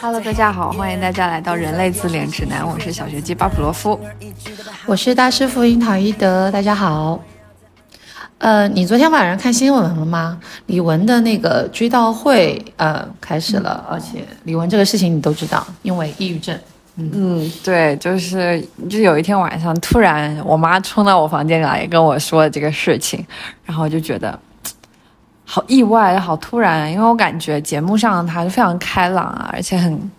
Hello，大家好，欢迎大家来到人类自恋指南，我是小学鸡巴普罗夫，我是大师傅樱桃一德，大家好。呃，你昨天晚上看新闻了吗？李玟的那个追悼会呃开始了，而且李玟这个事情你都知道，因为抑郁症。嗯，对，就是就有一天晚上，突然我妈冲到我房间来跟我说这个事情，然后我就觉得。好意外，好突然，因为我感觉节目上他是非常开朗啊，而且很，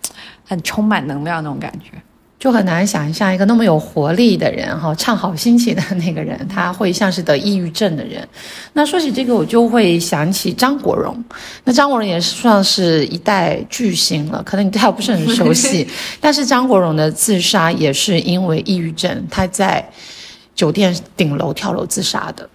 很充满能量那种感觉，就很难想象一个那么有活力的人哈，唱好心情的那个人，他会像是得抑郁症的人。那说起这个，我就会想起张国荣。那张国荣也算是一代巨星了，可能你对他不是很熟悉，但是张国荣的自杀也是因为抑郁症，他在酒店顶楼跳楼自杀的。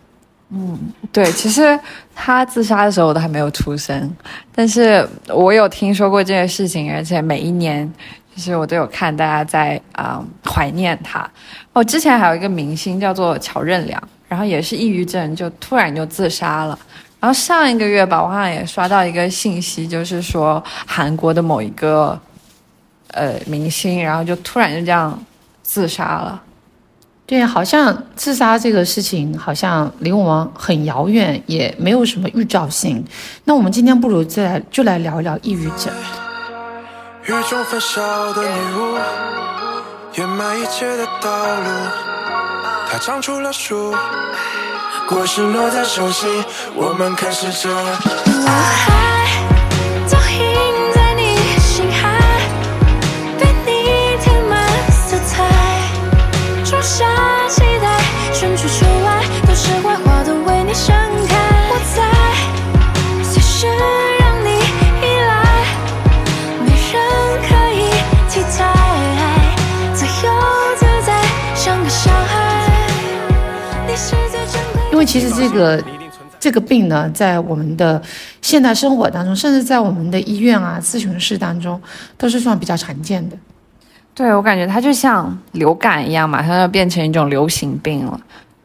嗯，对，其实他自杀的时候我都还没有出生，但是我有听说过这件事情，而且每一年其实我都有看大家在啊怀念他。哦，之前还有一个明星叫做乔任梁，然后也是抑郁症，就突然就自杀了。然后上一个月吧，我好像也刷到一个信息，就是说韩国的某一个呃明星，然后就突然就这样自杀了。对，好像自杀这个事情好像离我们很遥远，也没有什么预兆性。那我们今天不如再来就来聊一聊抑郁症。雨中焚烧的女巫，掩埋一切的道路。它长出了树，果实落在手心，我们开始着。因为其实这个这个病呢，在我们的现代生活当中，甚至在我们的医院啊、咨询室当中，都是算比较常见的。对我感觉它就像流感一样，马上要变成一种流行病了。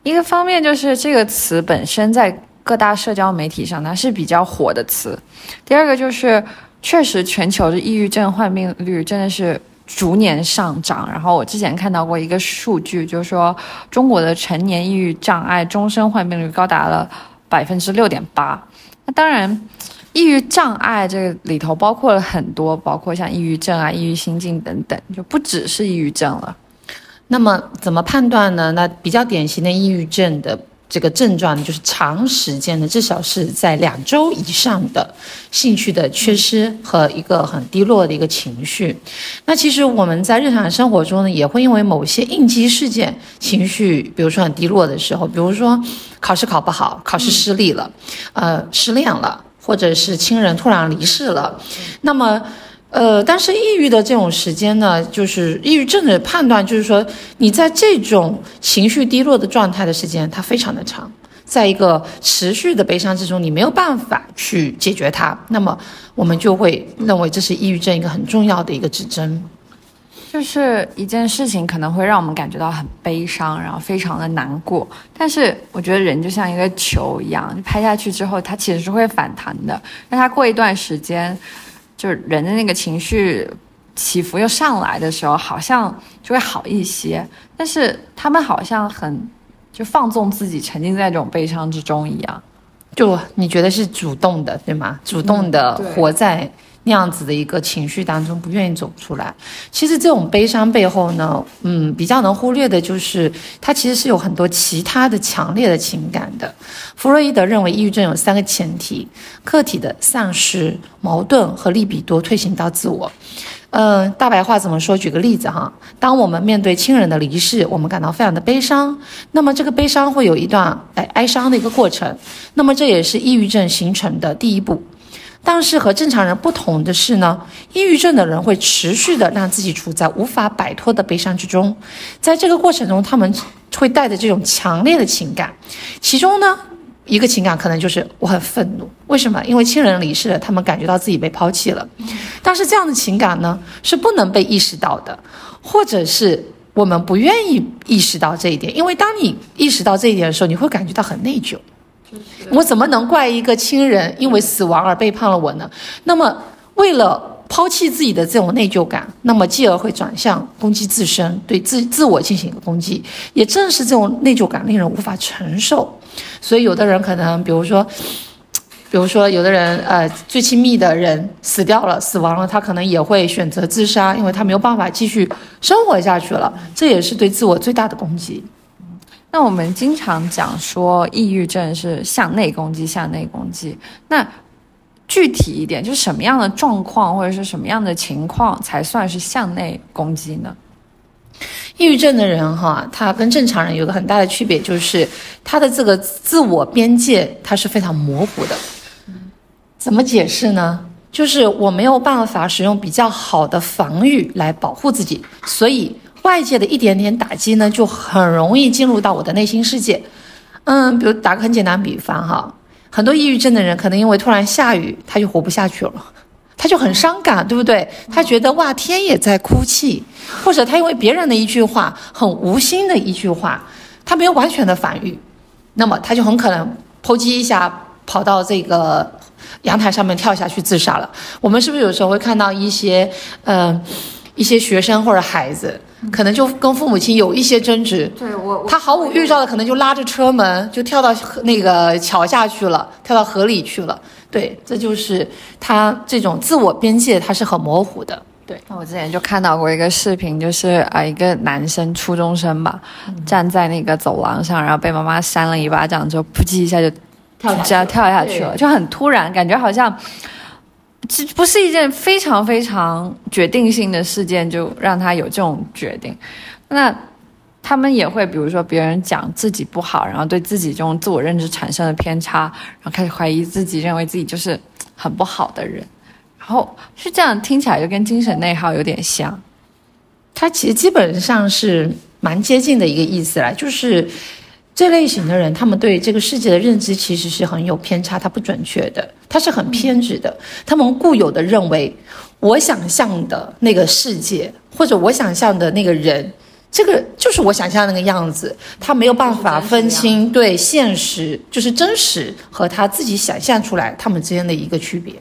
一个方面就是这个词本身在各大社交媒体上它是比较火的词，第二个就是确实全球的抑郁症患病率真的是。逐年上涨，然后我之前看到过一个数据，就是说中国的成年抑郁障碍终身患病率高达了百分之六点八。那当然，抑郁障碍这个里头包括了很多，包括像抑郁症啊、抑郁心境等等，就不只是抑郁症了。那么怎么判断呢？那比较典型的抑郁症的。这个症状呢，就是长时间的，至少是在两周以上的兴趣的缺失和一个很低落的一个情绪。那其实我们在日常生活中呢，也会因为某些应激事件，情绪，比如说很低落的时候，比如说考试考不好，考试失利了，呃，失恋了，或者是亲人突然离世了，那么。呃，但是抑郁的这种时间呢，就是抑郁症的判断，就是说你在这种情绪低落的状态的时间，它非常的长，在一个持续的悲伤之中，你没有办法去解决它，那么我们就会认为这是抑郁症一个很重要的一个指征。就是一件事情可能会让我们感觉到很悲伤，然后非常的难过，但是我觉得人就像一个球一样，拍下去之后，它其实是会反弹的，让它过一段时间。就是人的那个情绪起伏又上来的时候，好像就会好一些。但是他们好像很就放纵自己，沉浸在这种悲伤之中一样。就你觉得是主动的，对吗？主动的活在。那样子的一个情绪当中不愿意走出来，其实这种悲伤背后呢，嗯，比较能忽略的就是它其实是有很多其他的强烈的情感的。弗洛伊德认为，抑郁症有三个前提：客体的丧失、矛盾和利比多退行到自我。嗯，大白话怎么说？举个例子哈，当我们面对亲人的离世，我们感到非常的悲伤，那么这个悲伤会有一段哎哀伤的一个过程，那么这也是抑郁症形成的第一步。但是和正常人不同的是呢，抑郁症的人会持续的让自己处在无法摆脱的悲伤之中，在这个过程中，他们会带着这种强烈的情感，其中呢，一个情感可能就是我很愤怒，为什么？因为亲人离世了，他们感觉到自己被抛弃了，但是这样的情感呢是不能被意识到的，或者是我们不愿意意识到这一点，因为当你意识到这一点的时候，你会感觉到很内疚。我怎么能怪一个亲人因为死亡而背叛了我呢？那么，为了抛弃自己的这种内疚感，那么继而会转向攻击自身，对自自我进行一个攻击。也正是这种内疚感令人无法承受，所以有的人可能，比如说。比如说，有的人，呃，最亲密的人死掉了、死亡了，他可能也会选择自杀，因为他没有办法继续生活下去了。这也是对自我最大的攻击。那我们经常讲说，抑郁症是向内攻击，向内攻击。那具体一点，就是什么样的状况或者是什么样的情况才算是向内攻击呢？抑郁症的人哈，他跟正常人有个很大的区别，就是他的这个自我边界他是非常模糊的。怎么解释呢？就是我没有办法使用比较好的防御来保护自己，所以外界的一点点打击呢，就很容易进入到我的内心世界。嗯，比如打个很简单比方哈，很多抑郁症的人可能因为突然下雨，他就活不下去了，他就很伤感，对不对？他觉得哇，天也在哭泣，或者他因为别人的一句话，很无心的一句话，他没有完全的反御，那么他就很可能剖击一下，跑到这个。阳台上面跳下去自杀了。我们是不是有时候会看到一些，呃，一些学生或者孩子，可能就跟父母亲有一些争执。对我，他毫无预兆的可能就拉着车门就跳到那个桥下去了，跳到河里去了。对，这就是他这种自我边界，他是很模糊的。对，那我之前就看到过一个视频，就是啊，一个男生，初中生吧，站在那个走廊上，然后被妈妈扇了一巴掌，之后扑叽一下就。这样跳下去了，就很突然，感觉好像这不是一件非常非常决定性的事件，就让他有这种决定。那他们也会，比如说别人讲自己不好，然后对自己这种自我认知产生了偏差，然后开始怀疑自己，认为自己就是很不好的人。然后是这样，听起来就跟精神内耗有点像。它其实基本上是蛮接近的一个意思啦，就是。这类型的人，他们对这个世界的认知其实是很有偏差，他不准确的，他是很偏执的。他们固有的认为，我想象的那个世界，或者我想象的那个人，这个就是我想象那个样子。他没有办法分清对现实，就是真实和他自己想象出来他们之间的一个区别。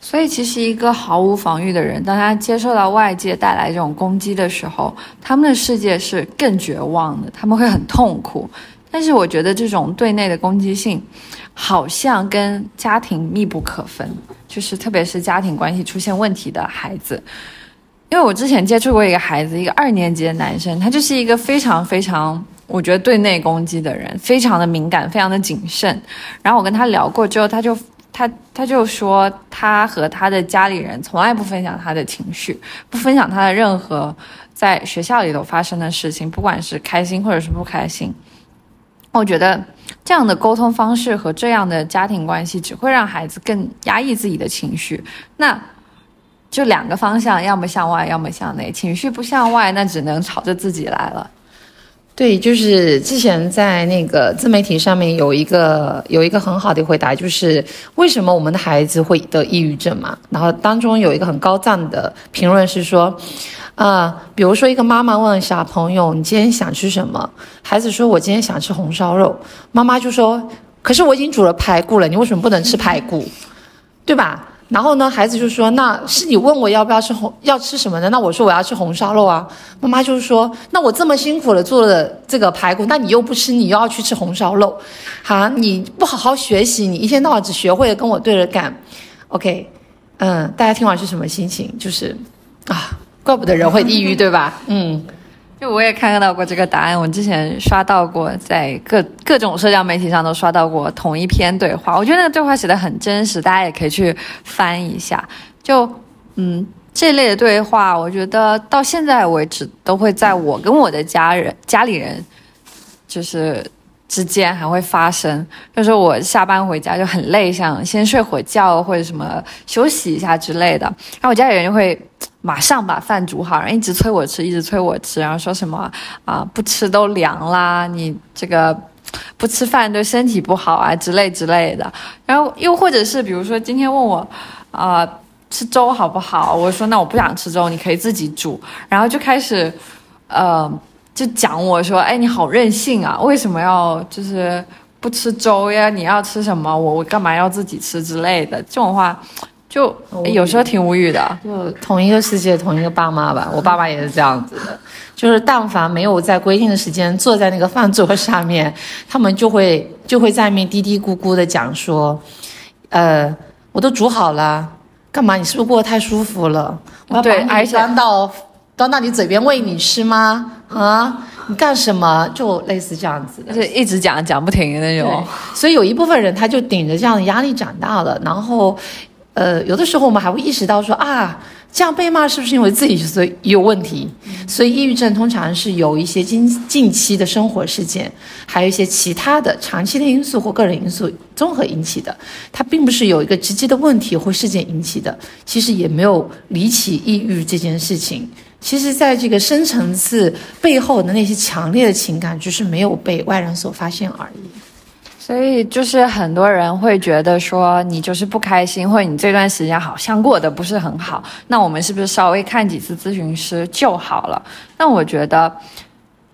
所以，其实一个毫无防御的人，当他接受到外界带来这种攻击的时候，他们的世界是更绝望的，他们会很痛苦。但是我觉得这种对内的攻击性，好像跟家庭密不可分，就是特别是家庭关系出现问题的孩子，因为我之前接触过一个孩子，一个二年级的男生，他就是一个非常非常，我觉得对内攻击的人，非常的敏感，非常的谨慎。然后我跟他聊过之后，他就他他就说，他和他的家里人从来不分享他的情绪，不分享他的任何在学校里头发生的事情，不管是开心或者是不开心。我觉得这样的沟通方式和这样的家庭关系只会让孩子更压抑自己的情绪。那就两个方向，要么向外，要么向内。情绪不向外，那只能朝着自己来了。对，就是之前在那个自媒体上面有一个有一个很好的回答，就是为什么我们的孩子会得抑郁症嘛？然后当中有一个很高赞的评论是说。啊，比如说一个妈妈问小朋友：“你今天想吃什么？”孩子说：“我今天想吃红烧肉。”妈妈就说：“可是我已经煮了排骨了，你为什么不能吃排骨？对吧？”然后呢，孩子就说：“那是你问我要不要吃红，要吃什么的？那我说我要吃红烧肉啊。”妈妈就说：“那我这么辛苦的做了这个排骨，那你又不吃，你又要去吃红烧肉，好，你不好好学习，你一天到晚只学会了跟我对着干。”OK，嗯，大家听完是什么心情？就是啊。怪不得人会抑郁，对吧？嗯，就我也看到过这个答案，我之前刷到过，在各各种社交媒体上都刷到过同一篇对话。我觉得那个对话写的很真实，大家也可以去翻一下。就嗯，这类的对话，我觉得到现在为止都会在我跟我的家人、家里人，就是之间还会发生。就是我下班回家就很累，想先睡会觉或者什么休息一下之类的，然后我家里人就会。马上把饭煮好，然后一直催我吃，一直催我吃，然后说什么啊，不吃都凉啦，你这个不吃饭对身体不好啊之类之类的。然后又或者是比如说今天问我，啊，吃粥好不好？我说那我不想吃粥，你可以自己煮。然后就开始，呃，就讲我说，哎，你好任性啊，为什么要就是不吃粥呀？你要吃什么？我我干嘛要自己吃之类的这种话。就有时候挺无语的，就同一个世界，同一个爸妈吧。我爸爸也是这样子的，就是但凡没有在规定的时间坐在那个饭桌上面，他们就会就会在面嘀嘀咕咕的讲说，呃，我都煮好了，干嘛？你是不是过得太舒服了？我要把你端到端到你嘴边喂你吃吗？啊，你干什么？就类似这样子的，就一直讲讲不停的那种。所以有一部分人他就顶着这样的压力长大了，然后。呃，有的时候我们还会意识到说啊，这样被骂是不是因为自己所以有问题？所以抑郁症通常是有一些近近期的生活事件，还有一些其他的长期的因素或个人因素综合引起的，它并不是有一个直接的问题或事件引起的，其实也没有离奇抑郁这件事情。其实，在这个深层次背后的那些强烈的情感，只是没有被外人所发现而已。所以就是很多人会觉得说你就是不开心，或者你这段时间好像过得不是很好，那我们是不是稍微看几次咨询师就好了？那我觉得，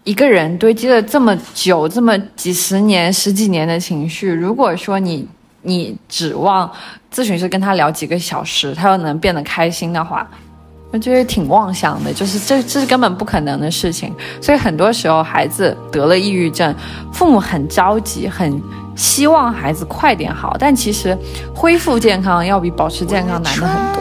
一个人堆积了这么久、这么几十年、十几年的情绪，如果说你你指望咨询师跟他聊几个小时，他又能变得开心的话，我觉得挺妄想的，就是这这是根本不可能的事情。所以很多时候孩子得了抑郁症，父母很着急，很。希望孩子快点好，但其实恢复健康要比保持健康难的很多。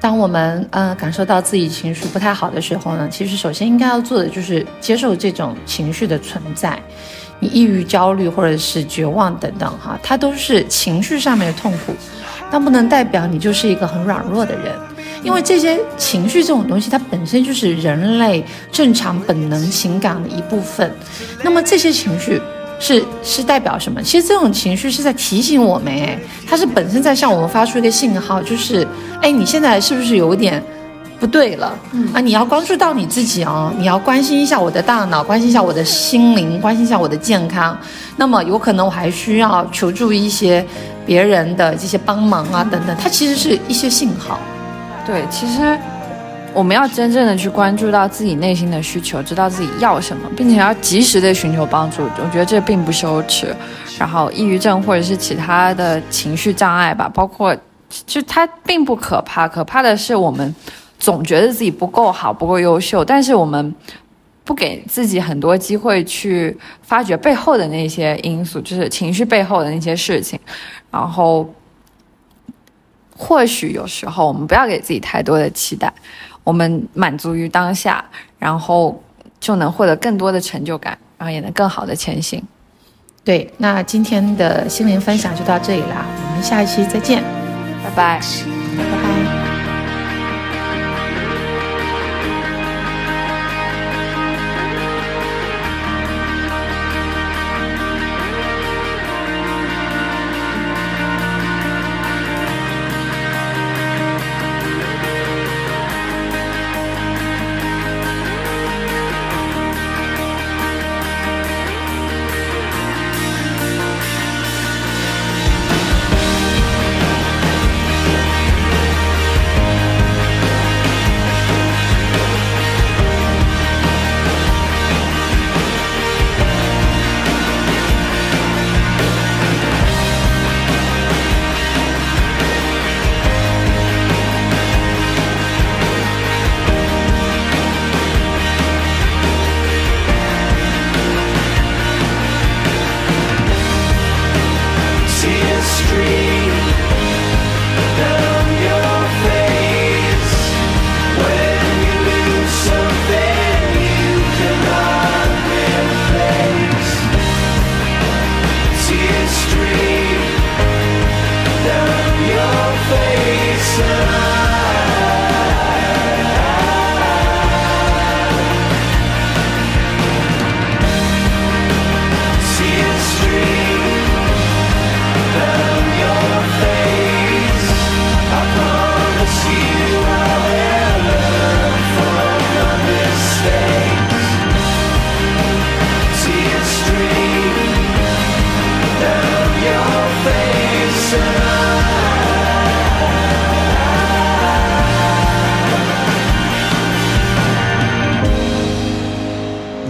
当我们呃感受到自己情绪不太好的时候呢，其实首先应该要做的就是接受这种情绪的存在。抑郁、焦虑或者是绝望等等，哈，它都是情绪上面的痛苦，但不能代表你就是一个很软弱的人，因为这些情绪这种东西，它本身就是人类正常本能情感的一部分。那么这些情绪是是代表什么？其实这种情绪是在提醒我们，哎，它是本身在向我们发出一个信号，就是，哎，你现在是不是有点？不对了，嗯啊！你要关注到你自己哦，你要关心一下我的大脑，关心一下我的心灵，关心一下我的健康。那么有可能我还需要求助一些别人的这些帮忙啊，等等。它其实是一些信号。对，其实我们要真正的去关注到自己内心的需求，知道自己要什么，并且要及时的寻求帮助。我觉得这并不羞耻。然后，抑郁症或者是其他的情绪障碍吧，包括就它并不可怕，可怕的是我们。总觉得自己不够好，不够优秀，但是我们不给自己很多机会去发掘背后的那些因素，就是情绪背后的那些事情。然后，或许有时候我们不要给自己太多的期待，我们满足于当下，然后就能获得更多的成就感，然后也能更好的前行。对，那今天的心灵分享就到这里啦，我们下一期再见，拜拜，拜拜。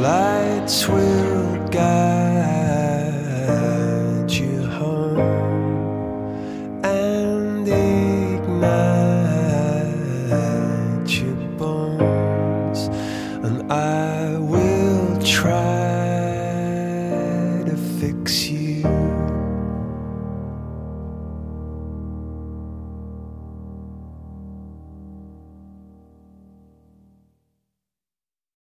lights will guide.